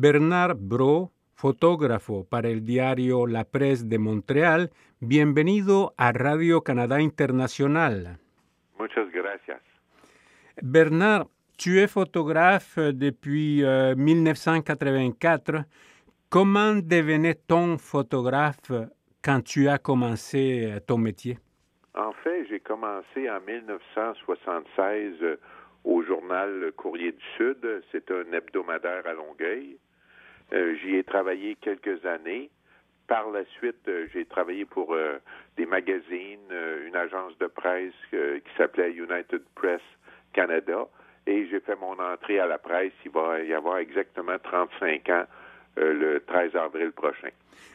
Bernard Bro, fotógrafo para el diario La Presse de Montréal, bienvenido a Radio Canadá International. Muchas gracias. Bernard, tu es photographe depuis euh, 1984. Comment devenait-on photographe quand tu as commencé euh, ton métier? En fait, j'ai commencé en 1976 euh, au journal Courrier du Sud. C'est un hebdomadaire à Longueuil. Euh, J'y ai travaillé quelques années. Par la suite, euh, j'ai travaillé pour euh, des magazines, une agence de presse qui s'appelait United Press Canada. Et j'ai fait mon entrée à la presse. Il va y avoir exactement 35 ans le 13 avril prochain.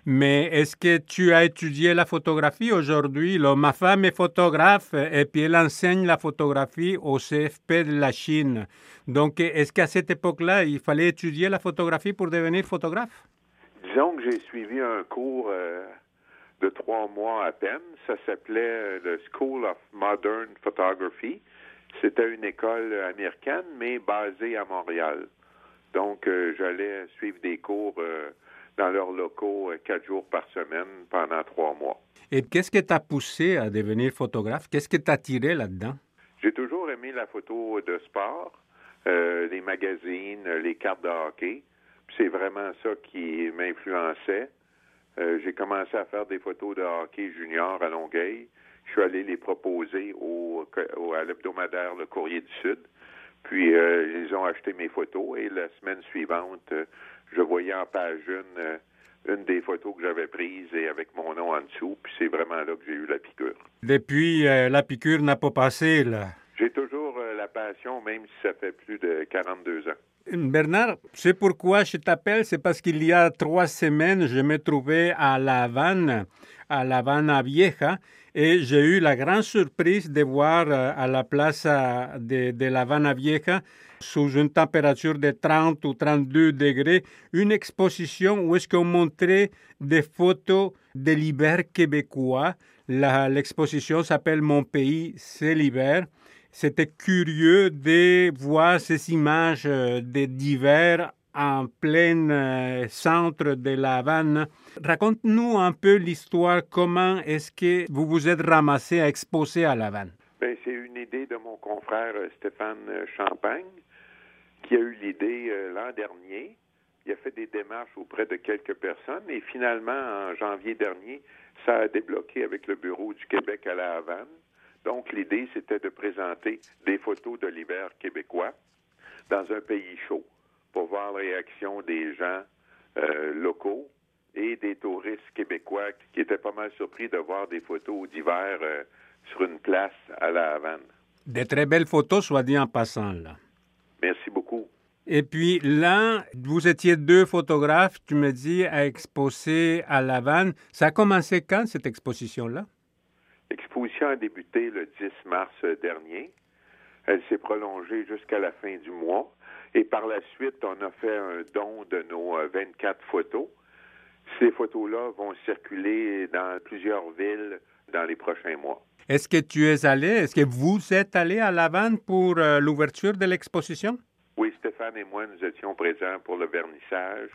Mais est-ce que tu as étudié la photographie aujourd'hui? Ma femme est photographe et puis elle enseigne la photographie au CFP de la Chine. Donc, est-ce qu'à cette époque-là, il fallait étudier la photographie pour devenir photographe? Disons que j'ai suivi un cours euh, de trois mois à peine. Ça s'appelait euh, le School of Modern Photography. C'était une école américaine, mais basée à Montréal. Donc, euh, j'allais suivre des cours euh, dans leurs locaux euh, quatre jours par semaine pendant trois mois. Et qu'est-ce qui t'a poussé à devenir photographe? Qu'est-ce qui t'a attiré là-dedans? J'ai toujours aimé la photo de sport, euh, les magazines, les cartes de hockey. C'est vraiment ça qui m'influençait. Euh, j'ai commencé à faire des photos de hockey junior à Longueuil. Je suis allé les proposer au, au- à l'hebdomadaire Le Courrier du Sud. Puis euh, ils ont acheté mes photos et la semaine suivante, euh, je voyais en page une euh, une des photos que j'avais prises et avec mon nom en dessous. Puis c'est vraiment là que j'ai eu la piqûre. Depuis, la piqûre n'a pas passé, là. J'ai toujours la passion, même si ça fait plus de 42 ans. Bernard, c'est pourquoi je t'appelle, c'est parce qu'il y a trois semaines, je me trouvais à La Havane, à La Habana Vieja, et j'ai eu la grande surprise de voir euh, à la place euh, de, La Habana Vieja, sous une température de 30 ou 32 degrés, une exposition où est-ce qu'on montrait des photos de l'hiver québécois. L'exposition s'appelle Mon pays, c'est l'hiver. C'était curieux de voir ces images euh, d'hiver en plein euh, centre de La Havane. Raconte-nous un peu l'histoire, comment est-ce que vous vous êtes ramassé à exposer à La Havane? Ben, c'est une idée de mon confrère euh, Stéphane euh, Champagne qui a eu l'idée l'an dernier. Il a fait des démarches auprès de quelques personnes et finalement, en janvier dernier, ça a débloqué avec le bureau du Québec à La Havane. Donc, l'idée, c'était de présenter des photos de l'hiver québécois dans un pays chaud pour voir la réaction des gens euh, locaux et des touristes québécois qui étaient pas mal surpris de voir des photos d'hiver euh, sur une place à La Havane. De très belles photos, soit dit en passant, là. Merci beaucoup. Et puis là, vous étiez deux photographes, tu me dis, à exposer à La Havane. Ça a commencé quand, cette exposition-là? L'exposition a débuté le 10 mars euh, dernier. Elle s'est prolongée jusqu'à la fin du mois. Et par la suite, on a fait un don de nos euh, 24 photos. Ces photos-là vont circuler dans plusieurs villes dans les prochains mois. Est-ce que tu es allé, est-ce que vous êtes allé à La Havane pour euh, l'ouverture de l'exposition? Oui, Stéphane et moi, nous étions présents pour le vernissage.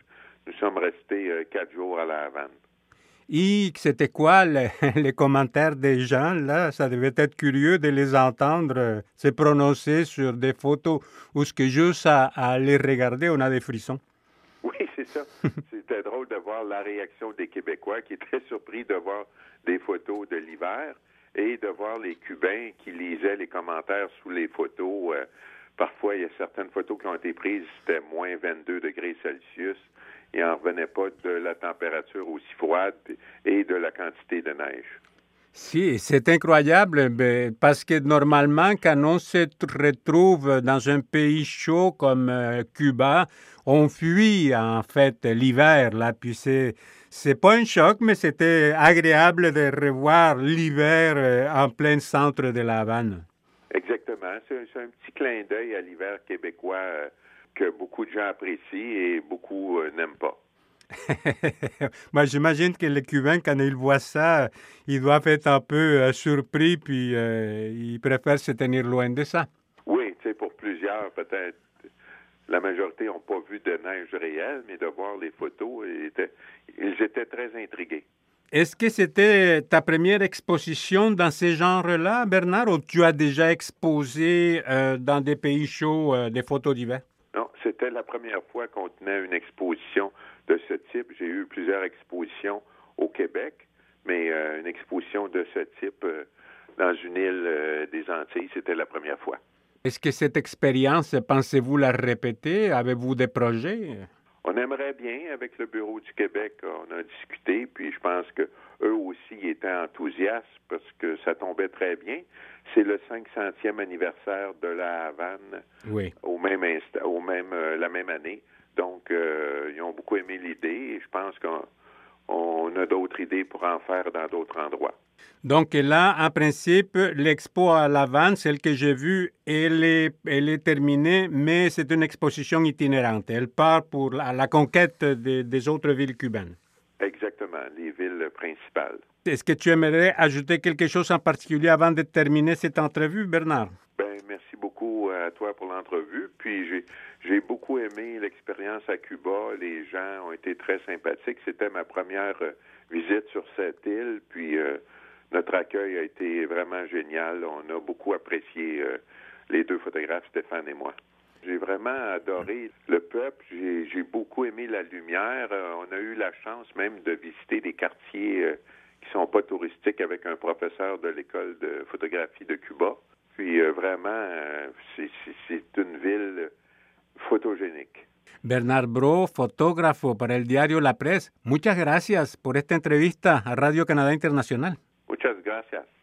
Nous sommes restés euh, quatre jours à La Havane. Et c'était quoi le- les commentaires des gens, là? Ça devait être curieux de les entendre euh, se prononcer sur des photos où ce que juste à, à les regarder, on a des frissons. Oui, c'est ça. C'était drôle de voir la réaction des Québécois qui étaient surpris de voir des photos de l'hiver et de voir les Cubains qui lisaient les commentaires sous les photos. Euh, parfois, il y a certaines photos qui ont été prises, c'était moins 22 degrés Celsius. N'en revenaient pas de la température aussi froide et de la quantité de neige. Si, c'est incroyable ben, parce que normalement, quand on se retrouve dans un pays chaud comme euh, Cuba, on fuit en fait l'hiver là. Puis c'est c'est pas un choc, mais c'était agréable de revoir l'hiver euh, en plein centre de la Havane. Exactement. C'est c'est un petit clin d'œil à l'hiver québécois euh, que beaucoup de gens apprécient et beaucoup euh, n'aiment pas. Moi, j'imagine que les Cubains, quand ils voient ça, ils doivent être un peu euh, surpris, puis euh, ils préfèrent se tenir loin de ça. Oui, tu sais, pour plusieurs, peut-être, la majorité n'ont pas vu de neige réelle, mais de voir les photos, ils étaient, ils étaient très intrigués. Est-ce que c'était ta première exposition dans ces genres-là, Bernard, ou tu as déjà exposé euh, dans des pays chauds euh, des photos d'hiver? C'était la première fois qu'on tenait une exposition de ce type. J'ai eu plusieurs expositions au Québec, mais euh, une exposition de ce type euh, dans une île euh, des Antilles, c'était la première fois. Est-ce que cette expérience, pensez-vous la répéter? Avez-vous des projets? Aimerait bien, avec le Bureau du Québec, on a discuté, puis je pense que eux aussi étaient enthousiastes parce que ça tombait très bien. C'est le 500e anniversaire de la Havane Oui. au même au même euh, la même année. Donc, euh, ils ont beaucoup aimé l'idée et je pense qu'on on a d'autres idées pour en faire dans d'autres endroits. Donc là, en principe, l'expo à La Havane, celle que j'ai vue, elle est, elle est terminée, mais c'est une exposition itinérante. Elle part pour la, la conquête des- des autres villes cubaines. Exactement, les villes principales. Est-ce que tu aimerais ajouter quelque chose en particulier avant de terminer cette entrevue, Bernard? Ben, merci beaucoup à toi pour l'entrevue. Puis j'ai j'ai beaucoup aimé l'expérience à Cuba. Les gens ont été très sympathiques. C'était ma première euh, visite sur cette île. Puis euh, notre accueil a été vraiment génial. On a beaucoup apprécié euh, les deux photographes, Stéphane et moi. J'ai vraiment adoré le peuple. J'ai beaucoup aimé la lumière. Euh, on a eu la chance même de visiter des quartiers euh, qui sont pas touristiques avec un professeur de l'école de photographie de Cuba. Puis euh, vraiment, c'est une ville photogénique. Bernard Bro, fotógrafo para el diario La Presse. Muchas gracias por esta entrevista a Radio Canadá Internacional. Muchas gracias.